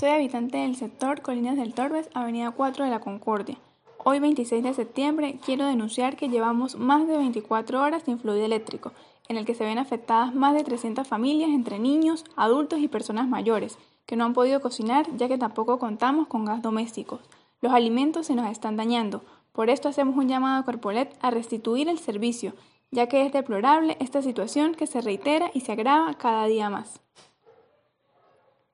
Soy habitante del sector Colinas del Torbes, Avenida 4 de la Concordia. Hoy 26 de septiembre quiero denunciar que llevamos más de 24 horas sin fluido eléctrico, en el que se ven afectadas más de 300 familias entre niños, adultos y personas mayores, que no han podido cocinar ya que tampoco contamos con gas doméstico. Los alimentos se nos están dañando, por esto hacemos un llamado a Corpolet a restituir el servicio, ya que es deplorable esta situación que se reitera y se agrava cada día más.